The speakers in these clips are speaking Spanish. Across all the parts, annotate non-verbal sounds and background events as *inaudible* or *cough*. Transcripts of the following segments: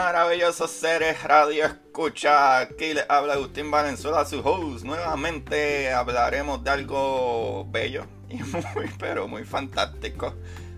Maravillosos seres radio escucha. Aquí les habla Agustín Valenzuela, su host. Nuevamente hablaremos de algo bello y *laughs* muy, pero muy fantástico.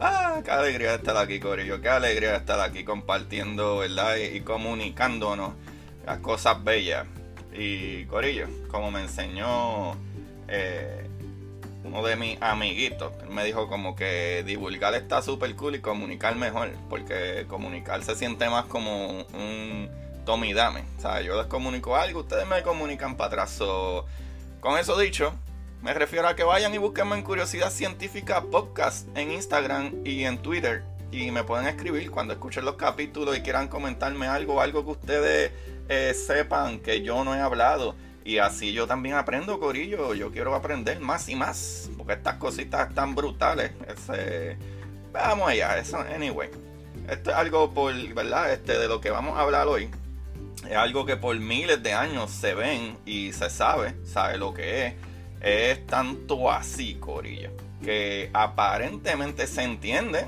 Ah, qué alegría estar aquí, Corillo. Qué alegría estar aquí compartiendo, ¿verdad? Y, y comunicándonos las cosas bellas. Y, Corillo, como me enseñó eh, uno de mis amiguitos, me dijo como que divulgar está súper cool y comunicar mejor, porque comunicar se siente más como un tome y dame. O sea, yo les comunico algo, ustedes me comunican para atrás. So, con eso dicho, me refiero a que vayan y búsquenme en Curiosidad Científica Podcast en Instagram y en Twitter. Y me pueden escribir cuando escuchen los capítulos y quieran comentarme algo, algo que ustedes eh, sepan que yo no he hablado. Y así yo también aprendo, Corillo. Yo quiero aprender más y más. Porque estas cositas están brutales. Ese, vamos allá, eso, anyway. Esto es algo por, ¿verdad? Este, de lo que vamos a hablar hoy. Es algo que por miles de años se ven y se sabe, sabe lo que es. Es tanto así, Corillo, que aparentemente se entiende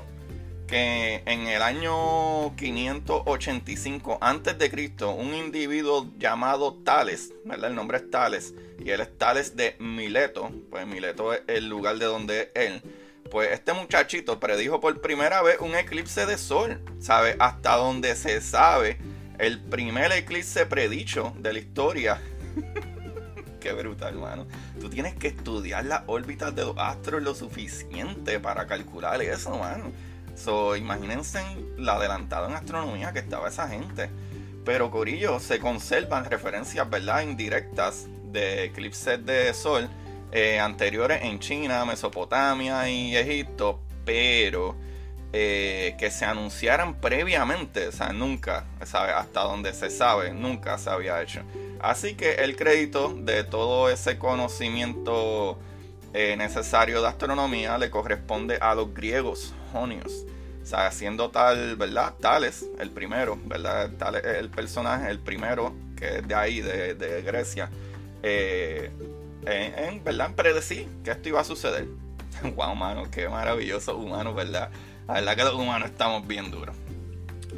que en el año 585 antes de Cristo un individuo llamado Tales, ¿verdad? El nombre es Tales y él es Tales de Mileto, pues Mileto es el lugar de donde es él. Pues este muchachito predijo por primera vez un eclipse de sol, ¿sabe? Hasta donde se sabe, el primer eclipse predicho de la historia. *laughs* Qué brutal, hermano. Tú tienes que estudiar las órbitas de los astros lo suficiente para calcular eso, hermano. So, imagínense la adelantada en astronomía que estaba esa gente. Pero Corillo, se conservan referencias, ¿verdad? Indirectas de eclipses de sol eh, anteriores en China, Mesopotamia y Egipto, pero eh, que se anunciaran previamente, o sea, nunca, ¿sabe? hasta donde se sabe, nunca se había hecho. Así que el crédito de todo ese conocimiento eh, necesario de astronomía le corresponde a los griegos, jonios. O sea, siendo tal, ¿verdad? Tales, el primero, ¿verdad? Tales es el personaje, el primero que es de ahí, de, de Grecia, eh, en, en, ¿verdad? predecir que esto iba a suceder. *laughs* wow, mano, qué maravilloso humanos, ¿verdad? La verdad que los humanos estamos bien duros.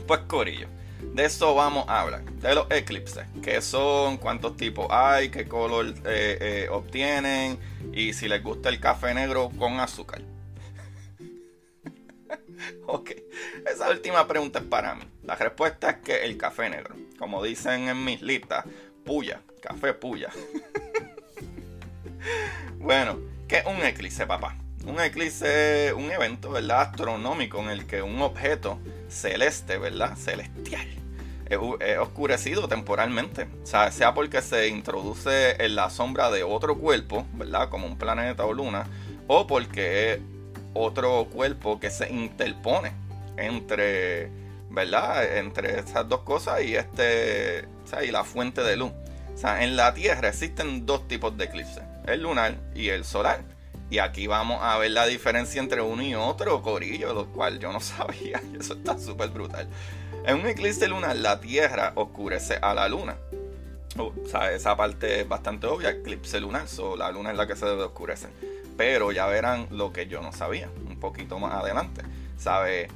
Pues, Corillo, de eso vamos a hablar. De los eclipses. ¿Qué son? ¿Cuántos tipos hay? ¿Qué color eh, eh, obtienen? Y si les gusta el café negro con azúcar. *laughs* ok, esa última pregunta es para mí. La respuesta es que el café negro. Como dicen en mis listas, puya, café puya. *laughs* bueno, ¿qué es un eclipse, papá? Un eclipse es un evento, ¿verdad? Astronómico en el que un objeto celeste, ¿verdad? Celestial. Es, oscurecido temporalmente. O sea, sea porque se introduce en la sombra de otro cuerpo, ¿verdad? Como un planeta o luna. O porque es otro cuerpo que se interpone entre, ¿verdad? Entre esas dos cosas y este, o sea, y la fuente de luz. O sea, en la Tierra existen dos tipos de eclipses, el lunar y el solar. Y aquí vamos a ver la diferencia entre uno y otro, corillo, lo cual yo no *laughs* sabía. Y eso está súper brutal. En un eclipse lunar, la Tierra oscurece a la luna. o sea, esa parte es bastante obvia, eclipse lunar, la luna es la que se debe oscurecer. Pero ya verán lo que yo no sabía, un poquito más adelante. ¿Sabe?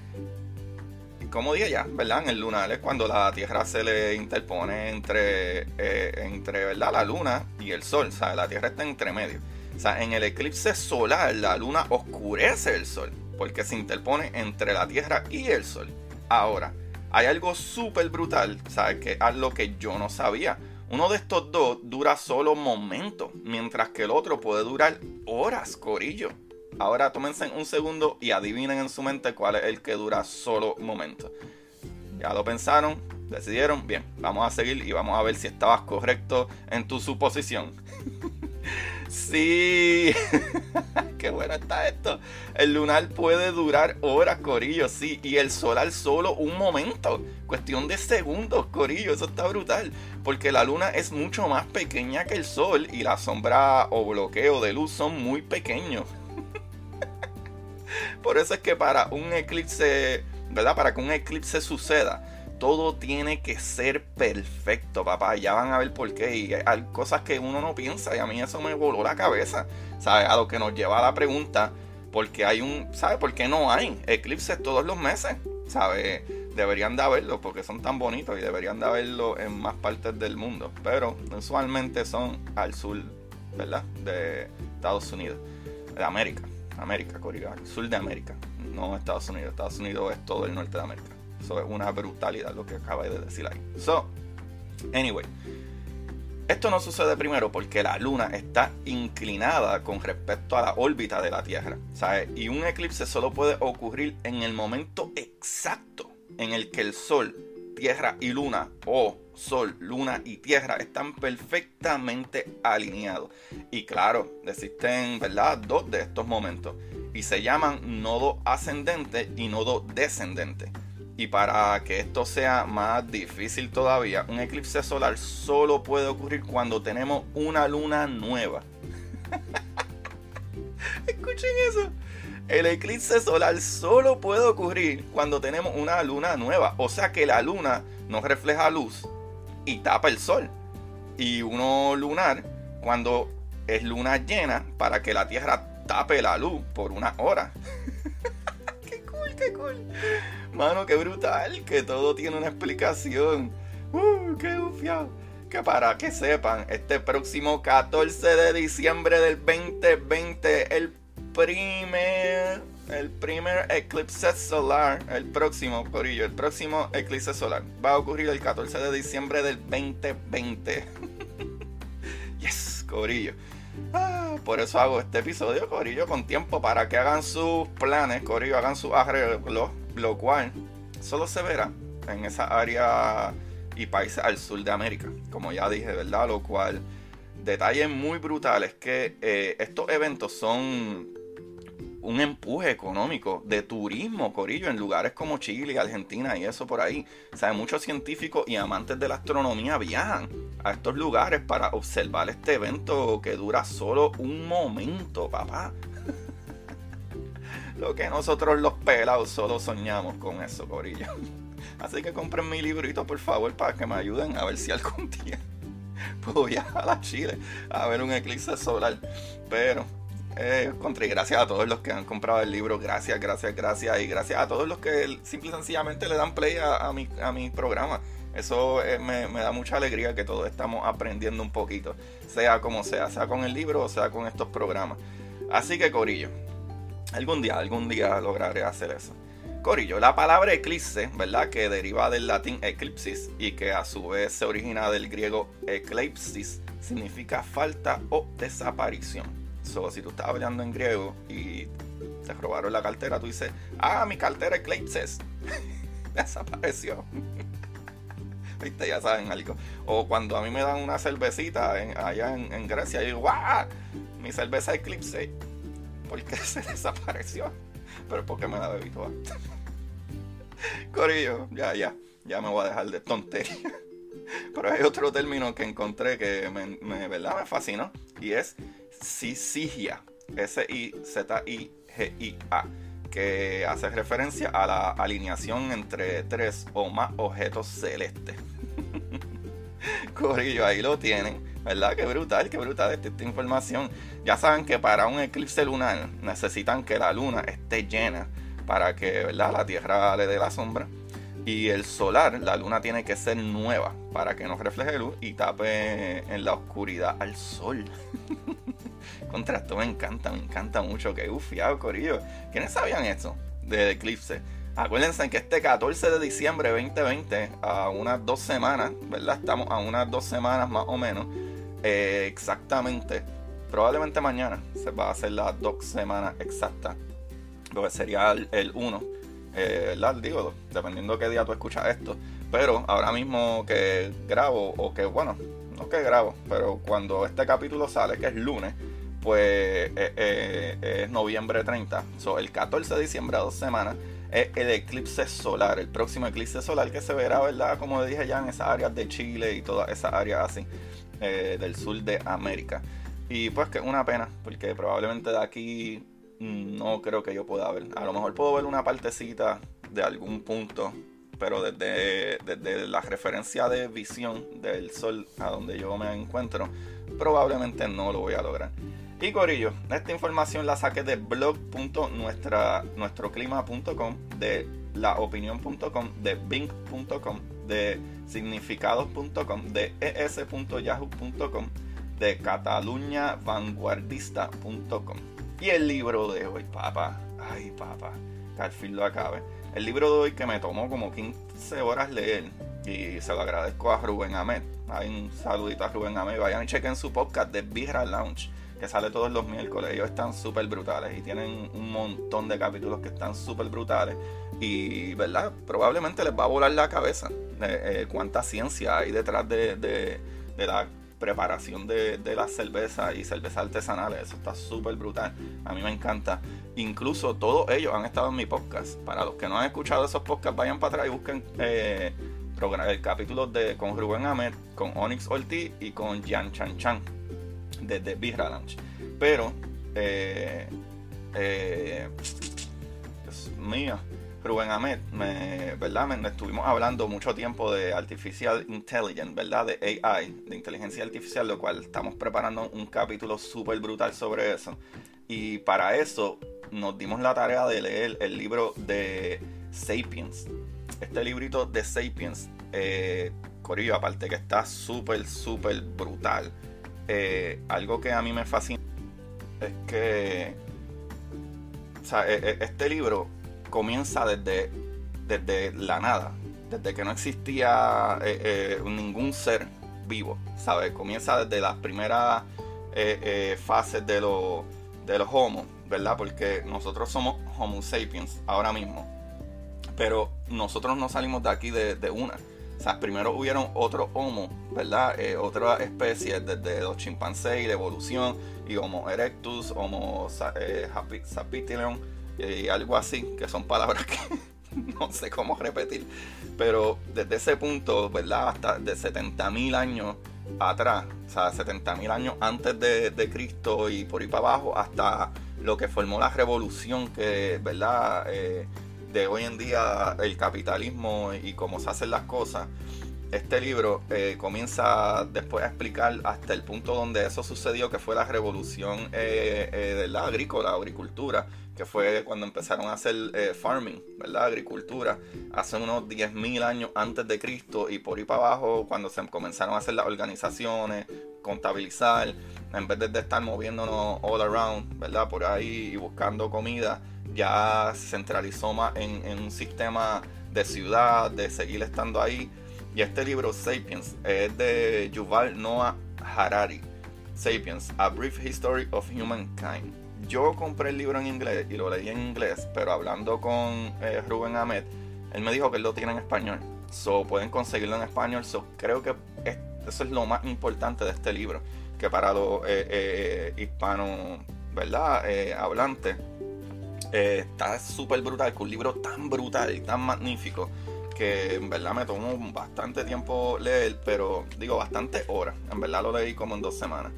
Como dije ya, ¿verdad? En el lunar es cuando la Tierra se le interpone entre, eh, entre ¿verdad? la luna y el sol. Sea, la Tierra está entre medio. O sea, en el eclipse solar la luna oscurece el sol porque se interpone entre la Tierra y el sol. Ahora, hay algo súper brutal, ¿sabes? Que es algo que yo no sabía. Uno de estos dos dura solo momentos, mientras que el otro puede durar horas, corillo. Ahora tómense un segundo y adivinen en su mente cuál es el que dura solo momentos. Ya lo pensaron, decidieron, bien, vamos a seguir y vamos a ver si estabas correcto en tu suposición. *laughs* Sí, *laughs* qué bueno está esto. El lunar puede durar horas, Corillo, sí. Y el solar solo un momento. Cuestión de segundos, Corillo. Eso está brutal. Porque la luna es mucho más pequeña que el sol y la sombra o bloqueo de luz son muy pequeños. *laughs* Por eso es que para un eclipse, ¿verdad? Para que un eclipse suceda, todo tiene que ser perfecto, papá. Ya van a ver por qué. Y hay cosas que uno no piensa y a mí eso me voló la cabeza. ¿Sabes? A lo que nos lleva a la pregunta, ¿por qué hay un, ¿sabes? ¿Por qué no hay eclipses todos los meses? ¿Sabes? Deberían de haberlo porque son tan bonitos y deberían de haberlo en más partes del mundo. Pero usualmente son al sur, ¿verdad? De Estados Unidos, de América. América, Corea, sur de América, no Estados Unidos. Estados Unidos es todo el norte de América. Eso es una brutalidad lo que acaba de decir ahí. So, anyway. Esto no sucede primero porque la luna está inclinada con respecto a la órbita de la Tierra. ¿sabes? Y un eclipse solo puede ocurrir en el momento exacto en el que el Sol, Tierra y Luna, o Sol, Luna y Tierra están perfectamente alineados. Y claro, existen ¿verdad? dos de estos momentos. Y se llaman nodo ascendente y nodo descendente. Y para que esto sea más difícil todavía, un eclipse solar solo puede ocurrir cuando tenemos una luna nueva. *laughs* Escuchen eso. El eclipse solar solo puede ocurrir cuando tenemos una luna nueva. O sea que la luna no refleja luz y tapa el sol. Y uno lunar cuando es luna llena para que la Tierra tape la luz por una hora. *laughs* Mano, qué brutal, que todo tiene una explicación. Uh, qué. Que para que sepan, este próximo 14 de diciembre del 2020, el primer, el primer eclipse solar, el próximo, Corillo, el próximo eclipse solar va a ocurrir el 14 de diciembre del 2020. *laughs* yes, Corillo. Ah, por eso hago este episodio, Corillo, con tiempo para que hagan sus planes, Corillo, hagan sus arreglos lo cual solo se verá en esa área y países al sur de América, como ya dije, ¿verdad? Lo cual, detalle muy brutal es que eh, estos eventos son un empuje económico de turismo, Corillo, en lugares como Chile, Argentina y eso por ahí. O sea, muchos científicos y amantes de la astronomía viajan a estos lugares para observar este evento que dura solo un momento, papá. *laughs* Lo que nosotros los pelados solo soñamos con eso, Corillo. Así que compren mi librito, por favor, para que me ayuden a ver si algún día *laughs* puedo viajar a Chile a ver un eclipse solar. Pero, eh, contra, gracias a todos los que han comprado el libro, gracias, gracias, gracias. Y gracias a todos los que simple y sencillamente le dan play a, mi, a mi programa. Eso eh, me, me, da mucha alegría que todos estamos aprendiendo un poquito, sea como sea, sea con el libro o sea con estos programas. Así que Corillo, Algún día, algún día lograré hacer eso. Corillo, la palabra eclipse, ¿verdad? Que deriva del latín eclipsis y que a su vez se origina del griego eclipsis, significa falta o desaparición. So, si tú estás hablando en griego y te robaron la cartera, tú dices, ah, mi cartera eclipses. *laughs* Desapareció. *laughs* ¿Viste? Ya saben algo. O cuando a mí me dan una cervecita allá en, Grecia, y digo, ¡guau! Mi cerveza eclipse porque *laughs* se desapareció. Pero porque me la bebí toda. Corillo, ya, ya. Ya me voy a dejar de tontería. Pero hay otro término que encontré que me, ¿verdad? me fascinó. Y es sisigia. S-I-Z-I-G-I-A. Que hace referencia a la alineación entre tres o más objetos celestes. *laughs* Corillo, ahí lo tienen. ¿Verdad? Qué brutal, qué brutal esta, información. Ya saben que para un eclipse lunar necesitan que la luna esté llena para que ¿verdad? la Tierra le dé la sombra. Y el solar, la luna tiene que ser nueva para que no refleje luz y tape en la oscuridad al sol. *laughs* Contra me encanta, me encanta mucho. Que ufiado, Corillo. ¿Quiénes sabían esto del eclipse? Acuérdense que este 14 de diciembre 2020, a unas dos semanas, ¿verdad? Estamos a unas dos semanas más o menos, eh, exactamente. Probablemente mañana se va a hacer las dos semanas exactas, lo que sería el 1, eh. Digo, dependiendo qué día tú escuchas esto. Pero ahora mismo que grabo, o que bueno, no que grabo, pero cuando este capítulo sale, que es lunes, pues eh, es noviembre 30. So, el 14 de diciembre, a dos semanas, es el eclipse solar, el próximo eclipse solar que se verá, ¿verdad? Como dije ya, en esas áreas de Chile y todas esas áreas así eh, del sur de América. Y pues que una pena, porque probablemente de aquí mm, no creo que yo pueda ver. A lo mejor puedo ver una partecita de algún punto, pero desde, desde la referencia de visión del sol a donde yo me encuentro, probablemente no lo voy a lograr. Y Corillo, esta información la saqué de blog.nuestroclima.com, de laopinión.com, de bing.com, de significados.com, de es.yahoo.com, de cataluñavanguardista.com. Y el libro de hoy, papá, ay papá, que al fin lo acabe. El libro de hoy que me tomó como 15 horas leer y se lo agradezco a Rubén Ahmed. Hay un saludito a Rubén Ahmed. Vayan y chequen su podcast de Birra Lounge que sale todos los miércoles. Ellos están súper brutales y tienen un montón de capítulos que están súper brutales. Y, ¿verdad? Probablemente les va a volar la cabeza eh, cuánta ciencia hay detrás de, la preparación de, de las cervezas y cervezas artesanales. Eso está súper brutal. A mí me encanta. Incluso todos ellos han estado en mi podcast. Para los que no han escuchado esos podcasts, vayan para atrás y busquen eh, el capítulo de, con Rubén Ahmed, con Onyx Ortiz y con Jan Chan Chan desde Birra Lounge. Pero, eh, eh, Dios mío, Rubén Ahmed, me, ¿verdad? Estuvimos hablando mucho tiempo de Artificial Intelligence, ¿verdad? De AI, de inteligencia artificial, lo cual estamos preparando un capítulo súper brutal sobre eso. Y para eso nos dimos la tarea de leer el libro de Sapiens. Este librito de Sapiens, eh, Corillo, aparte que está súper, súper brutal. Eh, algo que a mí me fascina es que e, e, este libro comienza desde, desde la nada, desde que no existía eh, eh, ningún ser vivo, ¿sabes? Comienza desde las primeras fases de, de los homos, ¿verdad? Porque nosotros somos Homo sapiens ahora mismo, pero nosotros no salimos de aquí de, de una o sea, primero hubieron otros Homo, ¿verdad? Eh, otras especies desde los chimpancés y la evolución, y Homo erectus, Homo eh, y algo así, que son palabras que *laughs* no sé cómo repetir. Pero desde ese punto, ¿verdad? Hasta de 70.000 años atrás, o sea, 70.000 años antes de, de, Cristo y por ahí para abajo, hasta lo que formó la revolución que, ¿verdad? Eh, de hoy en día el capitalismo y cómo se hacen las cosas, este libro eh, comienza después a explicar hasta el punto donde eso sucedió, que fue la revolución eh, eh, de la agrícola, agricultura, que fue cuando empezaron a hacer farming, ¿verdad? Agricultura, hace unos 10.000 años antes de Cristo y por ahí para abajo, cuando se comenzaron a hacer las organizaciones, contabilizar, en vez de estar moviéndonos all around, ¿verdad? Por ahí y buscando comida ya se centralizó más en, un sistema de ciudad, de seguir estando ahí. Y este libro, Sapiens, es de Yuval Noah Harari. Sapiens, A Brief History of Humankind. Yo compré el libro en inglés y lo leí en inglés, pero hablando con eh, Rubén Ahmed, él me dijo que lo tiene en español. So, pueden conseguirlo en español. So, creo que eso es lo más importante de este libro. Que para los eh, eh, hispanos, ¿verdad? hablantes, eh, está súper brutal, con un libro tan brutal y tan magnífico en verdad me tomó bastante tiempo leer, pero digo bastante horas. En verdad lo leí como en dos semanas.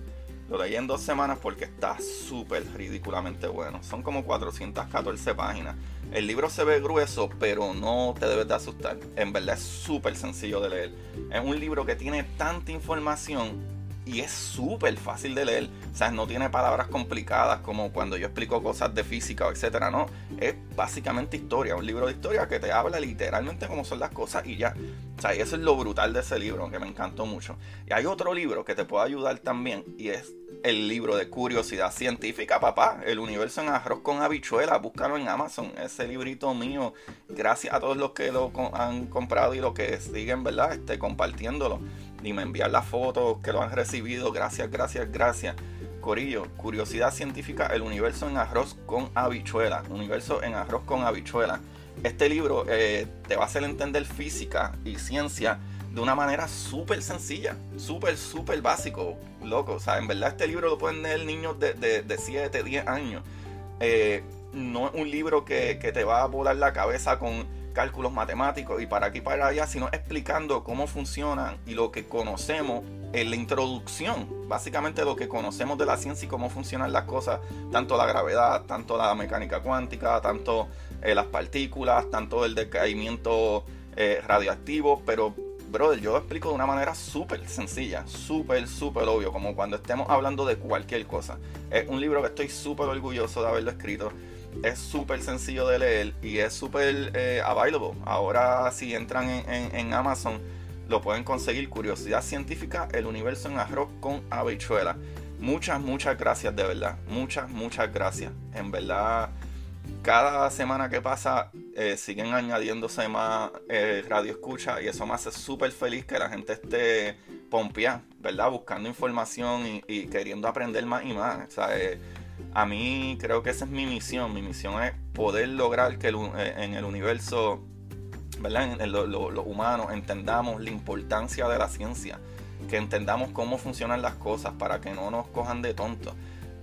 Lo leí en dos semanas porque está súper ridículamente bueno. Son como 414 páginas. El libro se ve grueso, pero no te debes de asustar. En verdad es súper sencillo de leer. Es un libro que tiene tanta información y es súper fácil de leer. O sea, no tiene palabras complicadas como cuando yo explico cosas de física o etcétera, no. Es básicamente historia, un libro de historia que te habla literalmente cómo son las cosas y ya. O sea, y eso es lo brutal de ese libro, que me encantó mucho. Y hay otro libro que te puede ayudar también y es el libro de curiosidad científica, papá. El universo en arroz con habichuela. Búscalo en Amazon. Ese librito mío. Gracias a todos los que lo han comprado y los que siguen, ¿verdad? Este, compartiéndolo ni me envían las fotos que lo han recibido. Gracias, gracias, gracias. Corillo, curiosidad científica, el universo en arroz con habichuela. Universo en arroz con habichuela. Este libro eh, te va a hacer entender física y ciencia de una manera súper sencilla, súper, súper básico, loco. O sea, en verdad este libro lo pueden leer niños de, de, 7, 10 años. Eh, no es un libro que, que te va a volar la cabeza con cálculos matemáticos y para aquí para allá, sino explicando cómo funcionan y lo que conocemos en la introducción, básicamente lo que conocemos de la ciencia y cómo funcionan las cosas, tanto la gravedad, tanto la mecánica cuántica, tanto eh, las partículas, tanto el decaimiento eh, radioactivo, pero brother, yo lo explico de una manera súper sencilla, súper, súper obvio, como cuando estemos hablando de cualquier cosa. Es un libro que estoy súper orgulloso de haberlo escrito es súper sencillo de leer y es súper eh, available. Ahora si entran en, Amazon lo pueden conseguir. Curiosidad científica, el universo en arroz con habichuela. Muchas, muchas gracias de verdad. Muchas, muchas gracias. En verdad, cada semana que pasa eh, siguen añadiéndose más eh, radio escucha y eso me hace súper feliz que la gente esté pompeada, ¿verdad? Buscando información y, queriendo aprender más y más. O sea, a mí creo que esa es mi misión. Mi misión es poder lograr que eh, en el universo, ¿verdad? Los humanos entendamos la importancia de la ciencia, que entendamos cómo funcionan las cosas para que no nos cojan de tontos.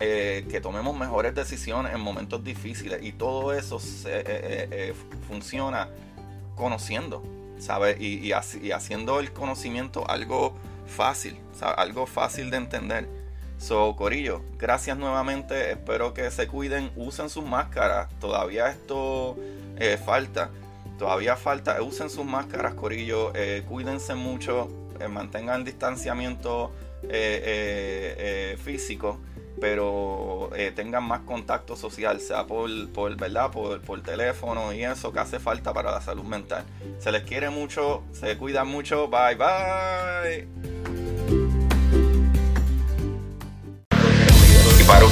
Eh, que tomemos mejores decisiones en momentos difíciles y todo eso eh, funciona conociendo, ¿sabes? Y, haciendo el conocimiento algo fácil, algo fácil de entender. So, Corillo, gracias nuevamente. Espero que se cuiden, usen sus máscaras. Todavía esto eh, falta. Todavía falta. Usen sus máscaras, Corillo. Eh, cuídense mucho. Eh, mantengan distanciamiento físico. Pero tengan más contacto social, sea por, por ¿verdad? Por, por teléfono y eso que hace falta para la salud mental. Se les quiere mucho, se cuidan mucho. Bye bye.